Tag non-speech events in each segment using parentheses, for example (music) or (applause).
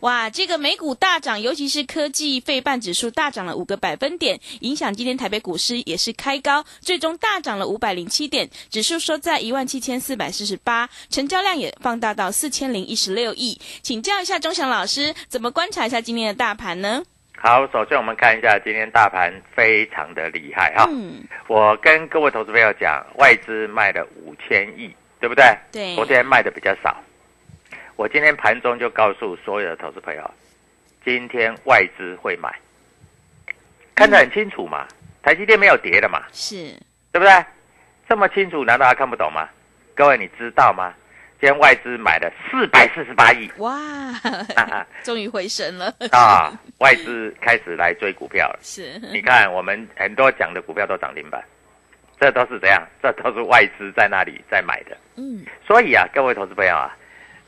哇，这个美股大涨，尤其是科技费半指数大涨了五个百分点，影响今天台北股市也是开高，最终大涨了五百零七点，指数收在一万七千四百四十八，成交量也放大到四千零一十六亿。请教一下钟祥老师，怎么观察一下今天的大盘呢？好，首先我们看一下今天大盘非常的厉害哈。嗯，我跟各位投资朋友讲，外资卖了五千亿，对不对？对昨天卖的比较少。我今天盘中就告诉所有的投资朋友，今天外资会买，看得很清楚嘛。台积电没有跌的嘛，是，对不对？这么清楚，难道还看不懂吗？各位，你知道吗？今天外资买了四百四十八亿哇，啊 (laughs) 终于回神了。啊！外资开始来追股票了。是，你看，我们很多讲的股票都涨停板，这都是怎样？这都是外资在那里在买的。嗯，所以啊，各位投资朋友啊，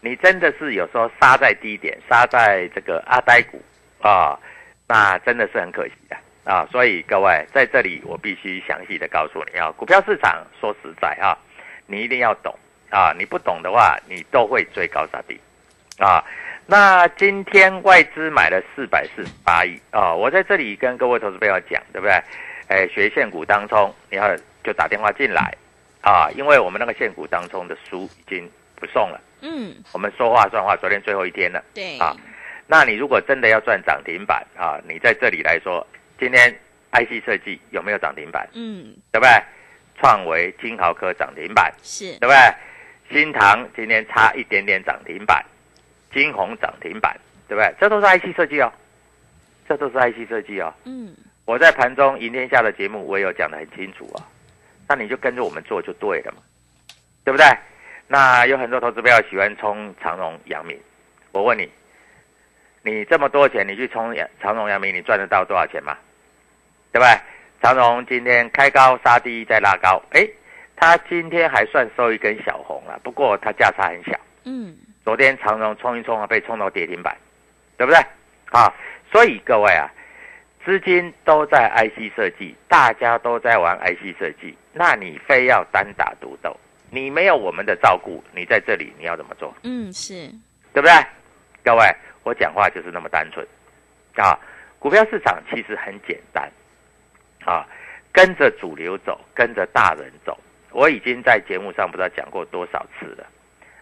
你真的是有时候杀在低点，杀在这个阿呆股啊，那真的是很可惜的啊。所以各位在这里，我必须详细的告诉你啊，股票市场说实在啊，你一定要懂啊，你不懂的话，你都会追高杀低啊。那今天外资买了四百四十八亿啊，我在这里跟各位投资朋友讲，对不对？哎，学现股当中，你要就打电话进来啊，因为我们那个现股当中的书已经不送了。嗯，我们说话算话，昨天最后一天了。对，啊那你如果真的要赚涨停板啊，你在这里来说，今天 IC 设计有没有涨停板？嗯，对不对？创维、金豪科涨停板，是对，不对？新塘今天差一点点涨停板，金红涨停板，对不对？这都是 IC 设计哦，这都是 IC 设计哦。嗯，我在盘中赢天下的节目，我也有讲得很清楚啊。那你就跟着我们做就对了嘛，对不对？那有很多投资朋友喜欢冲长荣、阳明，我问你，你这么多钱，你去冲阳长荣、阳明，你赚得到多少钱吗？对不对？长荣今天开高杀低再拉高，诶，它今天还算收一根小红了，不过它价差很小。嗯，昨天长荣冲一冲啊，被冲到跌停板，对不对？啊，所以各位啊，资金都在 IC 设计，大家都在玩 IC 设计，那你非要单打独斗，你没有我们的照顾，你在这里你要怎么做？嗯，是，对不对？各位，我讲话就是那么单纯啊！股票市场其实很简单啊，跟着主流走，跟着大人走。我已经在节目上不知道讲过多少次了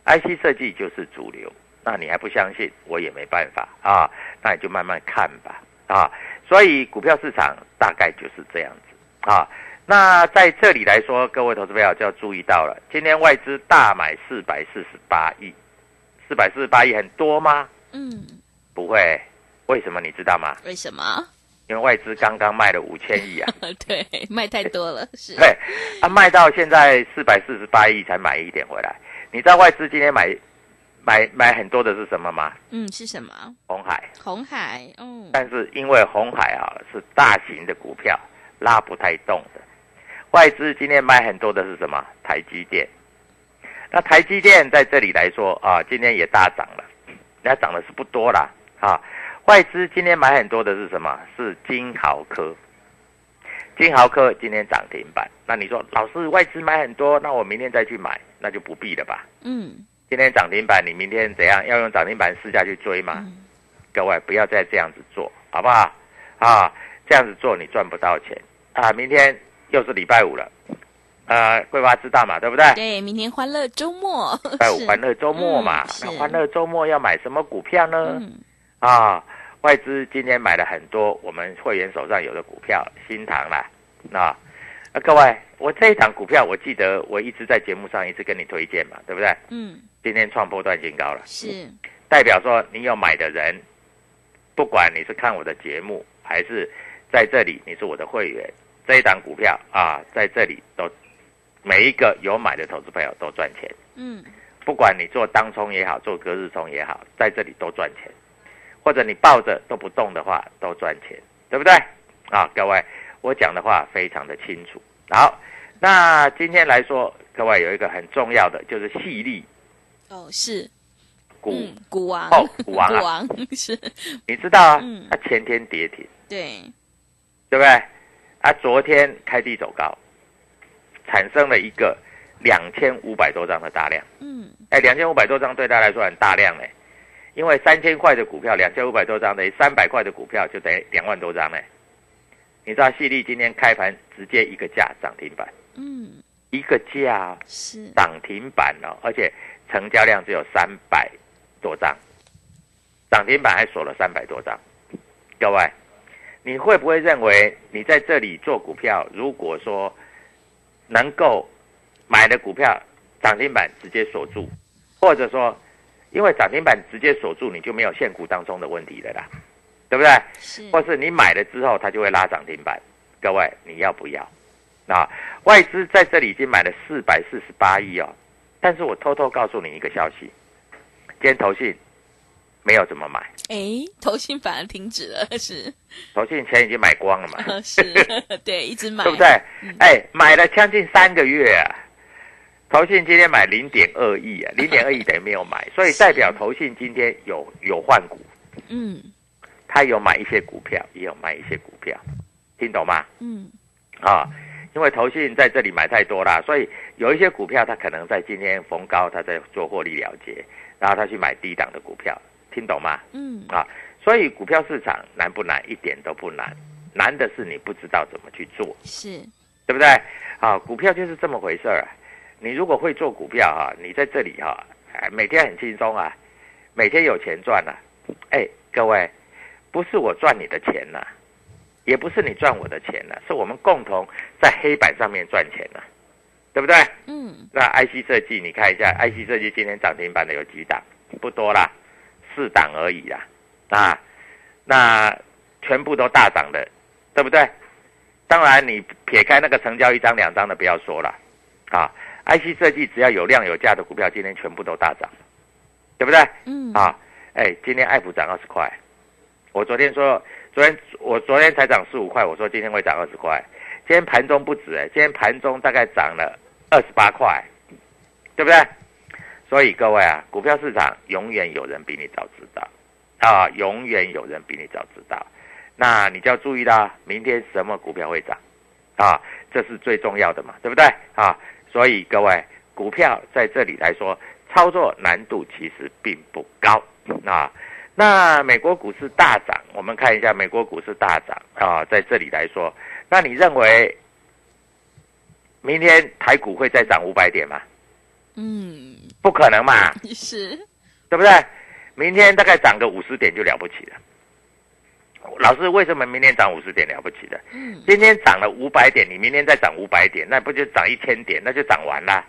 ，IC 设计就是主流。那你还不相信，我也没办法啊，那你就慢慢看吧啊。所以股票市场大概就是这样子啊。那在这里来说，各位投资朋友就要注意到了，今天外资大买四百四十八亿，四百四十八亿很多吗？嗯，不会，为什么你知道吗？为什么？因为外资刚刚卖了五千亿啊，(laughs) 对，卖太多了，是，对，啊，卖到现在四百四十八亿才买一点回来。你知道外资今天买买买很多的是什么吗？嗯，是什么？红海。红海，嗯，但是因为红海啊是大型的股票，拉不太动的。外资今天买很多的是什么？台积电。那台积电在这里来说啊，今天也大涨了，那涨的是不多啦啊。外资今天买很多的是什么？是金豪科。金豪科今天涨停板。那你说老师外资买很多，那我明天再去买，那就不必了吧？嗯，今天涨停板，你明天怎样？要用涨停板市价去追吗？各位不要再这样子做，好不好？啊，这样子做你赚不到钱啊！明天又是礼拜五了。呃，桂花知道嘛，对不对？对，明天欢乐周末，拜五 (laughs) 欢乐周末嘛。那欢乐周末要买什么股票呢？啊，外资今天买了很多我们会员手上有的股票，新塘啦，啊，那各位，我这一档股票，我记得我一直在节目上一直跟你推荐嘛，对不对？嗯。今天创波段新高了，是代表说你有买的人，不管你是看我的节目，还是在这里你是我的会员，这一档股票啊，在这里都。每一个有买的投资朋友都赚钱，嗯，不管你做当冲也好，做隔日冲也好，在这里都赚钱，或者你抱着都不动的话，都赚钱，对不对？啊，各位，我讲的话非常的清楚。好，那今天来说，各位有一个很重要的就是细粒，哦，是股股王哦，股王啊，(laughs) 是，你知道啊？它前天跌停，对，对不对？啊，昨天开低走高。产生了一个两千五百多张的大量，嗯，哎，两千五百多张对他来说很大量嘞，因为三千块的股票，两千五百多张等于三百块的股票就等于两万多张嘞。你知道细粒今天开盘直接一个价涨停板，嗯，一个价是涨停板哦，而且成交量只有三百多张，涨停板还锁了三百多张。各位，你会不会认为你在这里做股票，如果说？能够买的股票涨停板直接锁住，或者说，因为涨停板直接锁住，你就没有限股当中的问题了啦，对不对？是。或是你买了之后，它就会拉涨停板。各位，你要不要？啊，外资在这里已经买了四百四十八亿哦，但是我偷偷告诉你一个消息，今天投信。没有怎么买，哎，投信反而停止了，是，投信钱已经买光了嘛？是，(laughs) 对，一直买，(laughs) 对不对？哎，买了将近三个月啊，投信今天买零点二亿啊，零点二亿等于没有买，(laughs) 所以代表投信今天有有换股，嗯，他有买一些股票，也有卖一些股票，听懂吗？嗯，啊，因为投信在这里买太多啦，所以有一些股票他可能在今天逢高，他在做获利了结，然后他去买低档的股票。听懂吗？嗯啊，所以股票市场难不难？一点都不难，难的是你不知道怎么去做，是对不对？啊，股票就是这么回事儿。你如果会做股票哈，你在这里哈，每天很轻松啊，每天有钱赚啊。哎，各位，不是我赚你的钱呐，也不是你赚我的钱呐，是我们共同在黑板上面赚钱呐，对不对？嗯。那 IC 设计，你看一下，IC 设计今天涨停板的有几档？不多啦。四档而已啦，啊，那全部都大涨的，对不对？当然，你撇开那个成交一张两张的不要说了，啊，IC 设计只要有量有价的股票，今天全部都大涨，对不对？嗯。啊，哎，今天爱普涨二十块，我昨天说，昨天我昨天才涨十五块，我说今天会涨二十块，今天盘中不止哎，今天盘中大概涨了二十八块，对不对？所以各位啊，股票市场永远有人比你早知道，啊，永远有人比你早知道。那你就要注意啦，明天什么股票会涨，啊，这是最重要的嘛，对不对？啊，所以各位，股票在这里来说，操作难度其实并不高啊。那美国股市大涨，我们看一下美国股市大涨啊，在这里来说，那你认为明天台股会再涨五百点吗？嗯，不可能嘛，(laughs) 是，对不对？明天大概涨个五十点就了不起了。老师，为什么明天涨五十点了不起的？嗯，今天涨了五百点，你明天再涨五百点，那不就涨一千点？那就涨完了，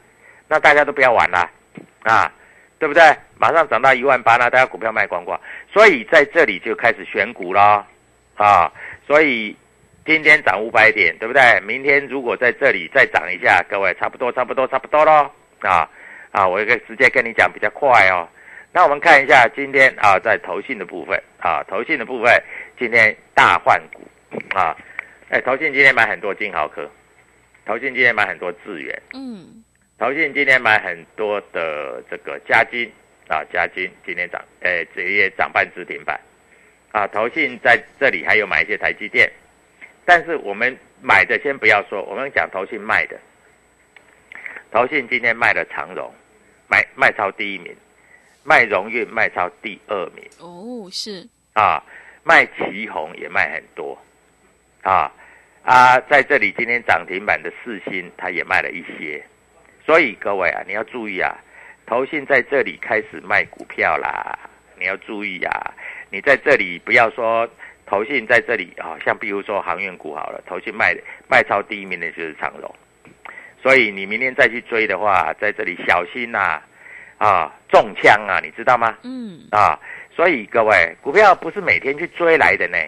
那大家都不要玩了，啊，对不对？马上涨到一万八那大家股票卖光光。所以在这里就开始选股了，啊，所以今天涨五百点，对不对？明天如果在这里再涨一下，各位差不多，差不多，差不多喽。啊啊！我可以直接跟你讲比较快哦。那我们看一下今天啊，在投信的部分啊，投信的部分今天大换股啊，哎，投信今天买很多金豪科，投信今天买很多智源，嗯，投信今天买很多的这个嘉金啊，嘉金今天涨，哎，这也涨半只停板啊，投信在这里还有买一些台积电，但是我们买的先不要说，我们讲投信卖的，投信今天卖了长荣，卖卖超第一名。卖荣运卖超第二名。哦，是。啊，卖旗红也卖很多，啊啊，在这里今天涨停板的四星，它也卖了一些，所以各位啊，你要注意啊，投信在这里开始卖股票啦，你要注意啊，你在这里不要说投信在这里啊，像比如说航运股好了，投信卖卖超第一名的就是长荣，所以你明天再去追的话，在这里小心呐。啊，中枪啊，你知道吗？嗯，啊，所以各位，股票不是每天去追来的呢，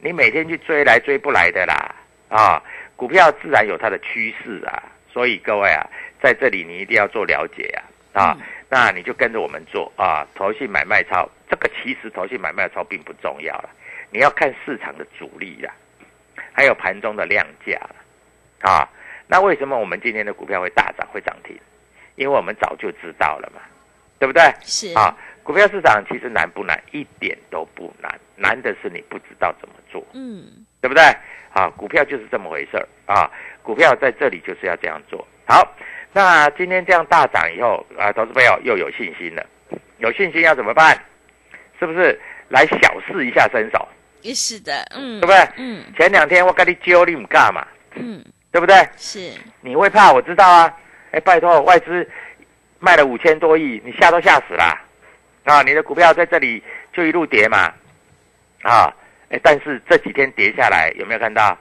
你每天去追来追不来的啦，啊，股票自然有它的趋势啊，所以各位啊，在这里你一定要做了解啊，啊，那你就跟着我们做啊，投信买卖操，这个其实投信买卖操并不重要了，你要看市场的主力呀，还有盘中的量价啊，那为什么我们今天的股票会大涨会涨停？因为我们早就知道了嘛，对不对？是啊，股票市场其实难不难？一点都不难，难的是你不知道怎么做，嗯，对不对？啊，股票就是这么回事儿啊，股票在这里就是要这样做好。那今天这样大涨以后啊，投资朋友又有信心了，有信心要怎么办？是不是来小试一下身手？也是的，嗯，对不对？嗯前两天我跟你揪你唔干嘛？嗯，对不对？是，你会怕，我知道啊。哎，拜托，外资卖了五千多亿，你吓都吓死了啊！你的股票在这里就一路跌嘛，啊，哎，但是这几天跌下来，有没有看到？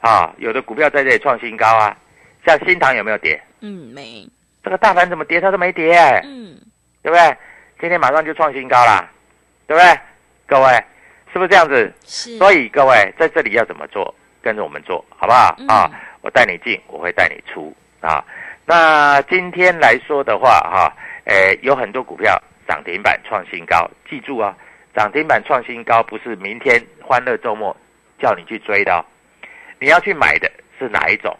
啊，有的股票在这里创新高啊，像新塘有没有跌？嗯，没，这个大盘怎么跌，它都没跌，嗯，对不对？今天马上就创新高啦，对不对？各位，是不是这样子？是，所以各位在这里要怎么做？跟着我们做好不好？嗯啊，我带你进，我会带你出啊。那今天来说的话，哈，诶，有很多股票涨停板创新高，记住啊，涨停板创新高不是明天欢乐周末叫你去追的哦，你要去买的是哪一种？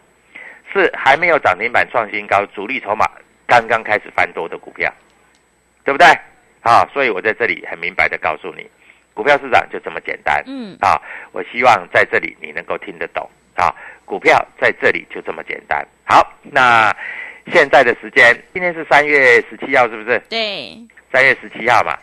是还没有涨停板创新高，主力筹码刚刚开始翻多的股票，对不对？啊，所以我在这里很明白的告诉你，股票市场就这么简单。嗯，啊，我希望在这里你能够听得懂啊，股票在这里就这么简单。好，那现在的时间，今天是三月十七号，是不是？对，三月十七号嘛，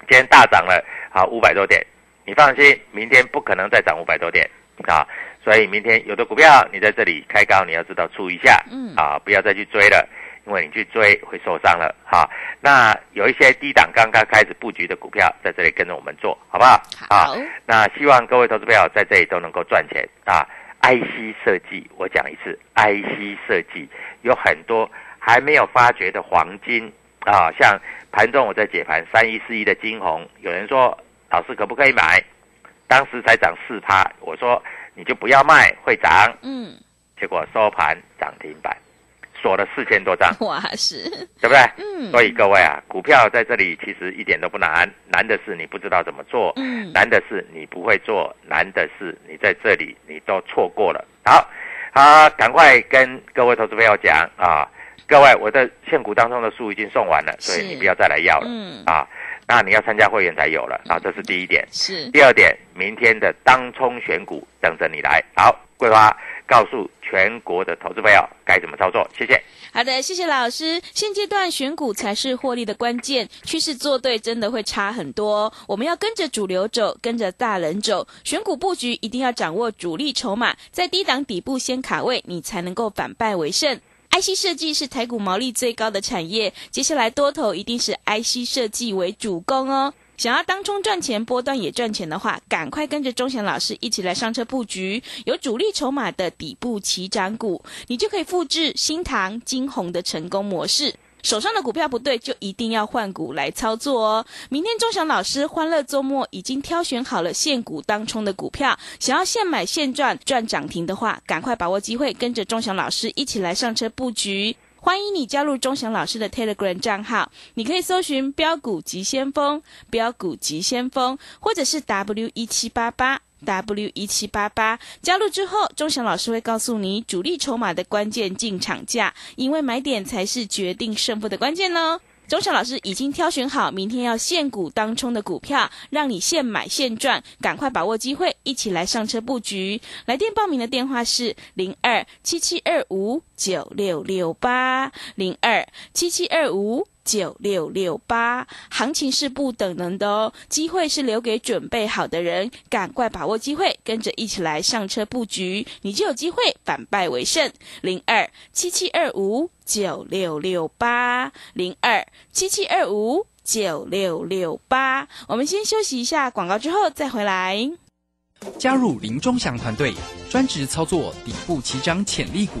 今天大涨了啊五百多点，你放心，明天不可能再涨五百多点啊，所以明天有的股票你在这里开高，你要知道出一下，嗯啊，不要再去追了。因为你去追会受伤了哈，那有一些低档刚刚开始布局的股票，在这里跟着我们做好不好？好啊，那希望各位投资朋友在这里都能够赚钱啊！IC 设计，我讲一次，IC 设计有很多还没有发掘的黄金啊，像盘中我在解盘三一四一的金红，有人说老师可不可以买？当时才涨四趴，我说你就不要卖，会涨，嗯，结果收盘涨停板，锁了四千多张，(laughs) 哇，是，对不对？嗯，所以各位啊，股票在这里其实一点都不难，难的是你不知道怎么做，嗯，难的是你不会做，难的是你在这里你都错过了。好，好，赶快跟各位投资朋友讲啊，各位，我的现股当中的书已经送完了，所以你不要再来要了嗯，啊。那你要参加会员才有了啊，这是第一点。是，第二点，明天的当冲选股等着你来。好，桂花告诉全国的投资朋友该怎么操作，谢谢。好的，谢谢老师。现阶段选股才是获利的关键，趋势做对真的会差很多哦。我们要跟着主流走，跟着大人走。选股布局一定要掌握主力筹码，在低档底部先卡位，你才能够反败为胜。IC 设计是台股毛利最高的产业，接下来多头一定是 IC 设计为主攻哦。想要当冲赚钱，波段也赚钱的话，赶快跟着钟祥老师一起来上车布局有主力筹码的底部起涨股，你就可以复制新塘、金红的成功模式。手上的股票不对，就一定要换股来操作哦。明天钟祥老师欢乐周末已经挑选好了现股当冲的股票，想要现买现赚赚涨停的话，赶快把握机会，跟着钟祥老师一起来上车布局。欢迎你加入钟祥老师的 Telegram 账号，你可以搜寻“标股急先锋”、“标股急先锋”，或者是 W 一七八八 W 一七八八。加入之后，钟祥老师会告诉你主力筹码的关键进场价，因为买点才是决定胜负的关键呢。钟祥老师已经挑选好明天要现股当冲的股票，让你现买现赚，赶快把握机会，一起来上车布局。来电报名的电话是零二七七二五九六六八零二七七二五。九六六八，行情是不等人的哦，机会是留给准备好的人，赶快把握机会，跟着一起来上车布局，你就有机会反败为胜。零二七七二五九六六八，零二七七二五九六六八。我们先休息一下广告，之后再回来。加入林中祥团队，专职操作底部起涨潜力股。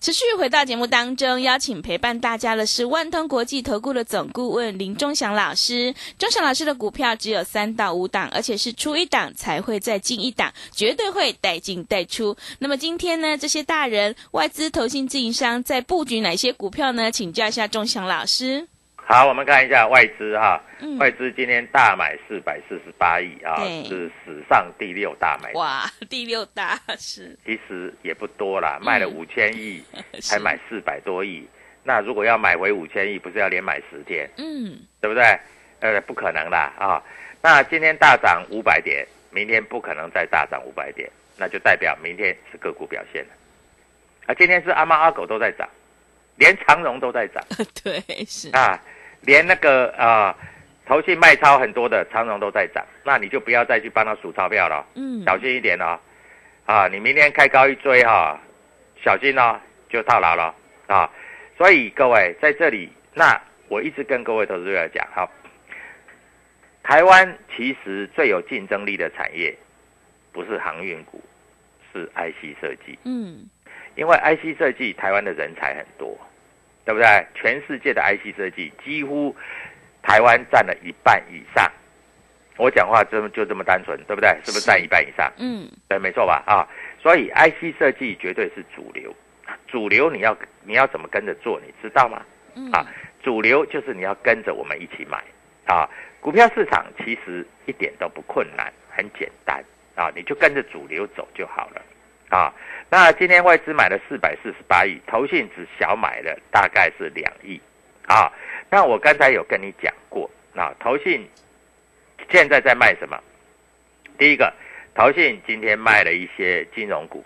持续回到节目当中，邀请陪伴大家的是万通国际投顾的总顾问林忠祥老师。忠祥老师的股票只有三到五档，而且是出一档才会再进一档，绝对会带进带出。那么今天呢，这些大人、外资、投信、自营商在布局哪些股票呢？请教一下忠祥老师。好，我们看一下外资哈，外资今天大买四百四十八亿啊，是史上第六大买。哇，第六大是。其实也不多啦，卖了五千亿，(laughs) 才买四百多亿。那如果要买回五千亿，不是要连买十天？嗯，对不对？呃，不可能啦啊。那今天大涨五百点，明天不可能再大涨五百点，那就代表明天是个股表现了。啊，今天是阿猫阿狗都在涨，连长荣都在涨。(laughs) 对，是啊。连那个啊，投信卖超很多的长荣都在涨，那你就不要再去帮他数钞票了，嗯，小心一点哦，啊，你明天开高一追哈，小心哦，就套牢了。啊。所以各位在这里，那我一直跟各位投资者讲，好，台湾其实最有竞争力的产业，不是航运股，是 IC 设计，嗯，因为 IC 设计台湾的人才很多。对不对？全世界的 IC 设计几乎台湾占了一半以上。我讲话这么就这么单纯，对不对？是不是占一半以上？嗯，对，没错吧？啊，所以 IC 设计绝对是主流。主流你要你要怎么跟着做？你知道吗？啊，主流就是你要跟着我们一起买啊。股票市场其实一点都不困难，很简单啊，你就跟着主流走就好了啊。那今天外资买了四百四十八亿，投信只小买了大概是两亿，啊，那我刚才有跟你讲过，那投信现在在卖什么？第一个，投信今天卖了一些金融股，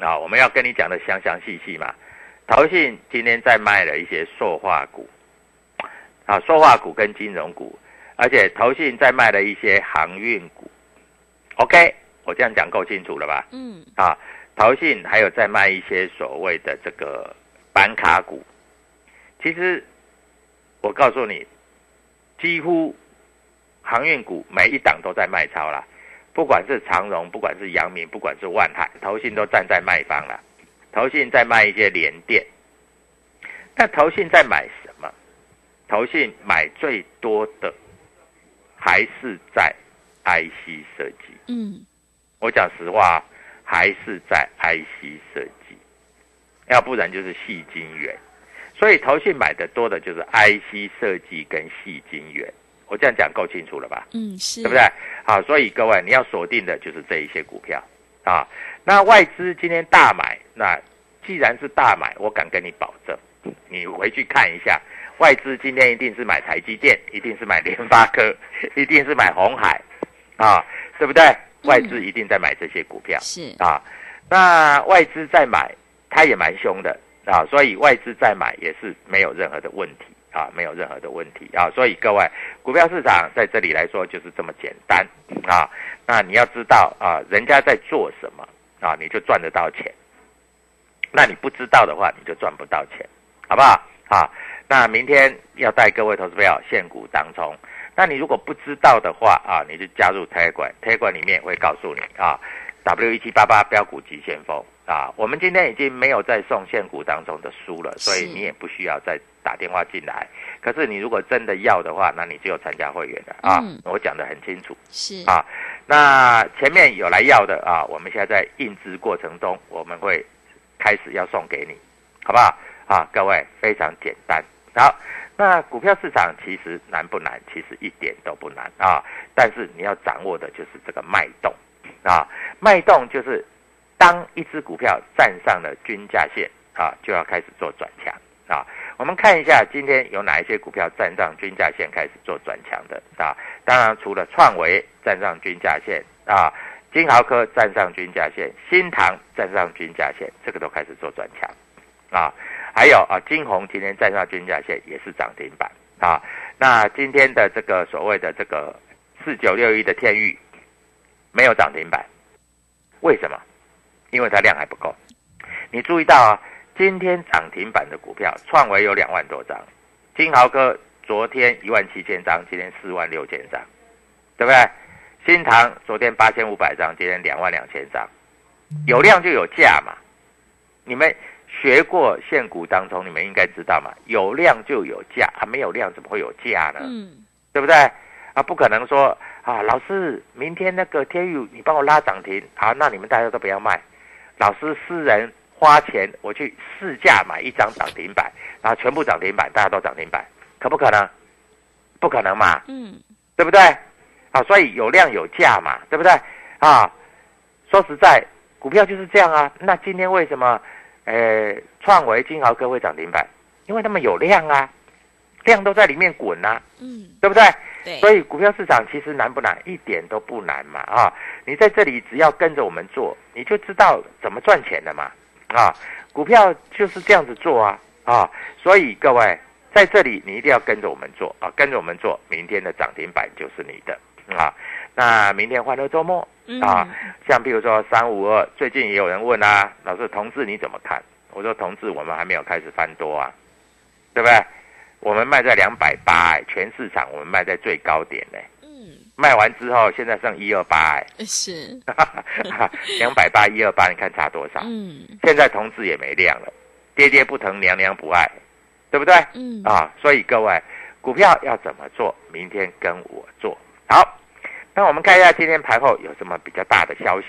啊，我们要跟你讲的详详细细嘛。投信今天在卖了一些塑化股，啊，塑化股跟金融股，而且投信在卖了一些航运股。OK，我这样讲够清楚了吧？嗯，啊。淘信还有在卖一些所谓的这个板卡股，其实我告诉你，几乎航运股每一档都在卖超啦，不管是长荣，不管是阳明，不管是万海，投信都站在卖方了。投信在卖一些联电，那投信在买什么？投信买最多的还是在 IC 设计。嗯，我讲实话。还是在 IC 设计，要不然就是细晶圆，所以投信买的多的就是 IC 设计跟细晶圆。我这样讲够清楚了吧？嗯，是对不对？好，所以各位你要锁定的就是这一些股票啊。那外资今天大买，那既然是大买，我敢跟你保证，你回去看一下，外资今天一定是买台积电，一定是买联发科，(laughs) 一定是买红海啊，对不对？外资一定在买这些股票，是。啊，那外资在买，它也蛮凶的。啊，所以外资在买也是没有任何的问题。啊，没有任何的问题。啊，所以各位，股票市场在这里来说就是这么简单。啊，那你要知道啊，人家在做什么。啊，你就赚得到钱，那你不知道的话，你就赚不到钱，好不好？啊，那明天要带各位投资票现股当中。那你如果不知道的话啊，你就加入 Telegram，Telegram 里面会告诉你啊，W 一七八八标股急先锋啊，我们今天已经没有在送现股当中的书了，所以你也不需要再打电话进来。可是你如果真的要的话，那你只有参加会员的啊，嗯我讲的很清楚。是啊，那前面有来要的啊，我们现在在印制过程中，我们会开始要送给你，好不好？啊，各位非常简单。好，那股票市场其实难不难？其实一点都不难啊，但是你要掌握的就是这个脉动啊，脉动就是当一只股票站上了均价线啊，就要开始做转强啊。我们看一下今天有哪一些股票站上均价线开始做转强的啊？当然除了创维站上均价线啊，金豪科站上均价线，新唐站上均价线，这个都开始做转强啊。还有啊，金红今天站上均价线也是涨停板啊。那今天的这个所谓的这个四九六一的天域没有涨停板，为什么？因为它量还不够。你注意到啊，今天涨停板的股票，创维有两万多张，金豪科昨天一万七千张，今天四万六千张，对不对？新唐昨天八千五百张，今天两万两千张，有量就有价嘛。你们学过现股当中，你们应该知道嘛，有量就有价，啊，没有量怎么会有价呢？嗯对不对？啊，不可能说啊，老师，明天那个天宇你帮我拉涨停，好，那你们大家都不要卖。老师私人花钱我去市价买一张涨停板，然后全部涨停板，大家都涨停板，可不可能？不可能嘛，嗯对不对？啊，所以有量有价嘛，对不对？啊，说实在，股票就是这样啊。那今天为什么，呃，创维、金豪科会涨停板？因为他们有量啊，量都在里面滚啊，嗯，对不对？对，所以股票市场其实难不难？一点都不难嘛啊！你在这里只要跟着我们做，你就知道怎么赚钱的嘛啊！股票就是这样子做啊啊！所以各位在这里你一定要跟着我们做啊，跟着我们做，明天的涨停板就是你的啊！那明天欢乐周末嗯啊，像比如说三五二，最近也有人问啊，老师同志你怎么看？我说同志我们还没有开始翻多啊，对不对？我们卖在两百八，全市场我们卖在最高点呢、嗯卖完之后现在剩一二八，哎，是两百八一二八，你看差多少？嗯现在同志也没量了，爹爹不疼娘娘不爱，对不对？嗯啊，所以各位，股票要怎么做？明天跟我做好。那我们看一下今天盘后有什么比较大的消息。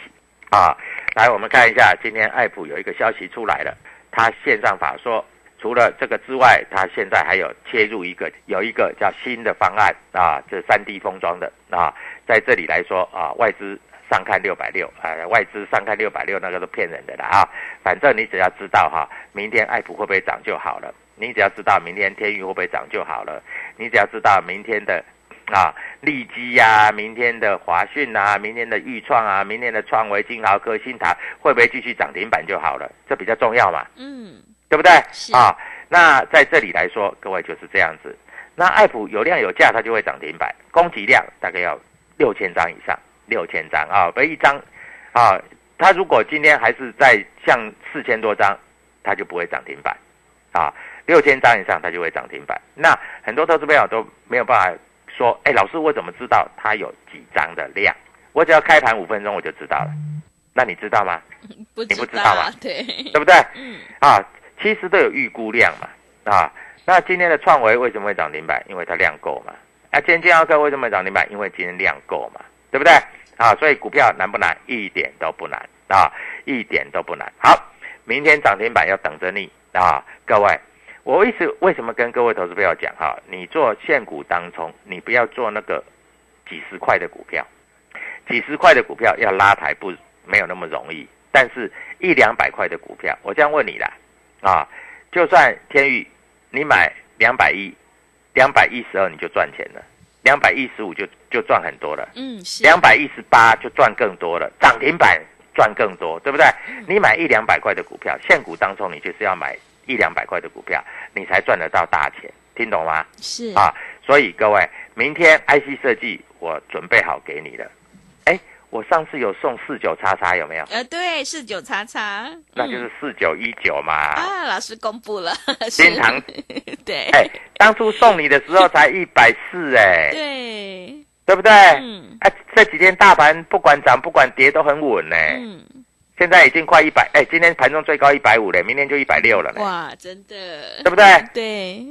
啊？来，我们看一下今天爱普有一个消息出来了，它线上法说，除了这个之外，它现在还有切入一个有一个叫新的方案啊，这三 D 封装的。啊，在这里来说啊，外资上看六百六，啊，外资上看六百六那个都骗人的啦啊，反正你只要知道哈，明天爱普会不会涨就好了，你只要知道明天天宇会不会涨就好了，你只要知道明天的啊利基呀、明天的华讯啊，明天的豫创啊，明天的创维、金豪科、新唐会不会继续涨停板就好了，这比较重要嘛。嗯对不对？是啊，那在这里来说，各位就是这样子。那爱普有量有价，它就会涨停板，供给量大概要六千张以上，六千张啊，不一张啊，它如果今天还是在像四千多张，它就不会涨停板啊，六千张以上它就会涨停板。那很多投资朋友都没有办法说，哎，老师我怎么知道它有几张的量？我只要开盘五分钟我就知道了。那你知道吗？(laughs) 不你不知道道吗对，对不对？(laughs) 嗯啊，其实都有预估量嘛，啊，那今天的创维为什么会涨停板？因为它量够嘛。啊，今天金豪科为什么会涨停板？因为今天量够嘛，对不对？啊，所以股票难不难？一点都不难啊，一点都不难。好，明天涨停板要等着你啊，各位。我一直为什么跟各位投资朋友讲哈，你做现股当中，你不要做那个几十块的股票，几十块的股票要拉抬不没有那么容易，但是一两百块的股票，我这样问你啦，啊，就算天宇你买两百一，两百一十二你就赚钱了，两百一十五就就赚很多了，嗯两百一十八就赚更多了，涨停板赚更多，对不对？你买一两百块的股票，现股当中你就是要买一两百块的股票，你才赚得到大钱，听懂吗？是啊，所以各位，明天 IC 设计我准备好给你了。哎，我上次有送四九叉叉，有没有？呃，对，四九叉叉，那就是四九一九嘛。啊，老师公布了，新塘 (laughs) 对，哎，当初送你的时候才一百四，哎，对，对不对？嗯哎，这几天大盘不管涨不管跌都很稳呢。嗯，现在已经快一百，哎，今天盘中最高一百五了，明天就一百六了呢，哇，真的，对不对？对，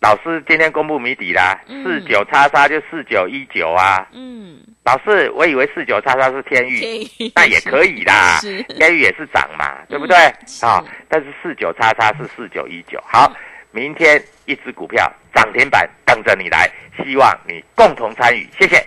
老师今天公布谜底啦，嗯四九叉叉就四九一九啊。嗯，老师，我以为四九叉叉是天域，以那也可以啦，(laughs) 天域也是涨嘛，对不对？是啊，但是四九叉叉是四九一九。好，明天一只股票涨停板等着你来，希望你共同参与，谢谢。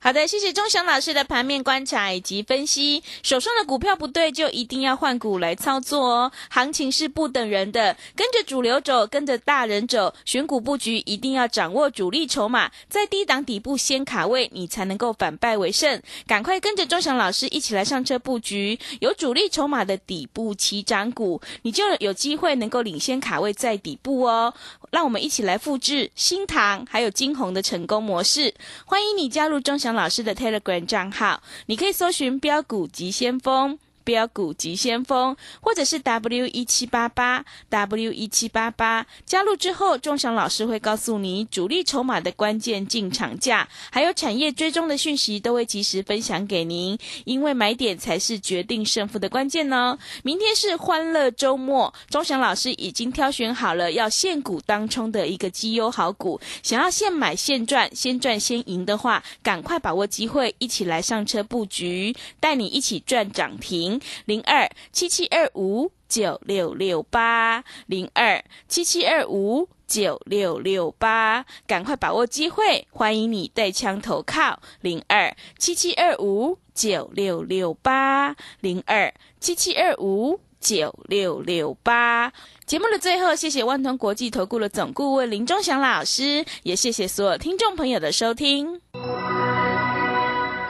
好的，谢谢钟祥老师的盘面观察以及分析。手上的股票不对，就一定要换股来操作哦。行情是不等人的，跟着主流走，跟着大人走，选股布局一定要掌握主力筹码，在低档底部先卡位，你才能够反败为胜。赶快跟着钟祥老师一起来上车布局，有主力筹码的底部起涨股，你就有机会能够领先卡位在底部哦。让我们一起来复制新塘还有金红的成功模式。欢迎你加入钟祥老师的 Telegram 账号，你可以搜寻标股急先锋。标股急先锋，或者是 W 一七八八 W 一七八八，加入之后，钟祥老师会告诉你主力筹码的关键进场价，还有产业追踪的讯息，都会及时分享给您。因为买点才是决定胜负的关键呢。明天是欢乐周末，钟祥老师已经挑选好了要现股当冲的一个绩优好股，想要现买现赚，先赚先赢的话，赶快把握机会，一起来上车布局，带你一起赚涨停。零二七七二五九六六八零二七七二五九六六八，赶快把握机会，欢迎你带枪投靠零二七七二五九六六八零二七七二五九六六八。节目的最后，谢谢万通国际投顾的总顾问林忠祥老师，也谢谢所有听众朋友的收听。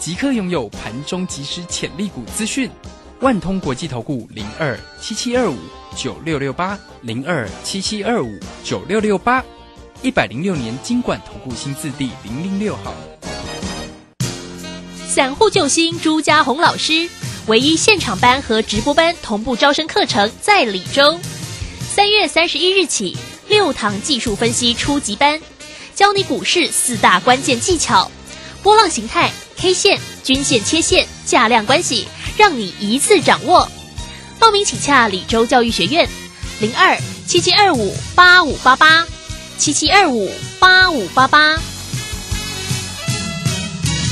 即刻拥有盘中即时潜力股资讯。万通国际投顾零二七七二五九六六八零二七七二五九六六八，一百零六年经管投顾新字第零零六号。散户救星朱家红老师，唯一现场班和直播班同步招生课程在李州。三月三十一日起，六堂技术分析初级班，教你股市四大关键技巧，波浪形态、K 线、均线、切线、价量关系，让你一次掌握。报名请洽李州教育学院，零二七七二五八五八八，七七二五八五八八。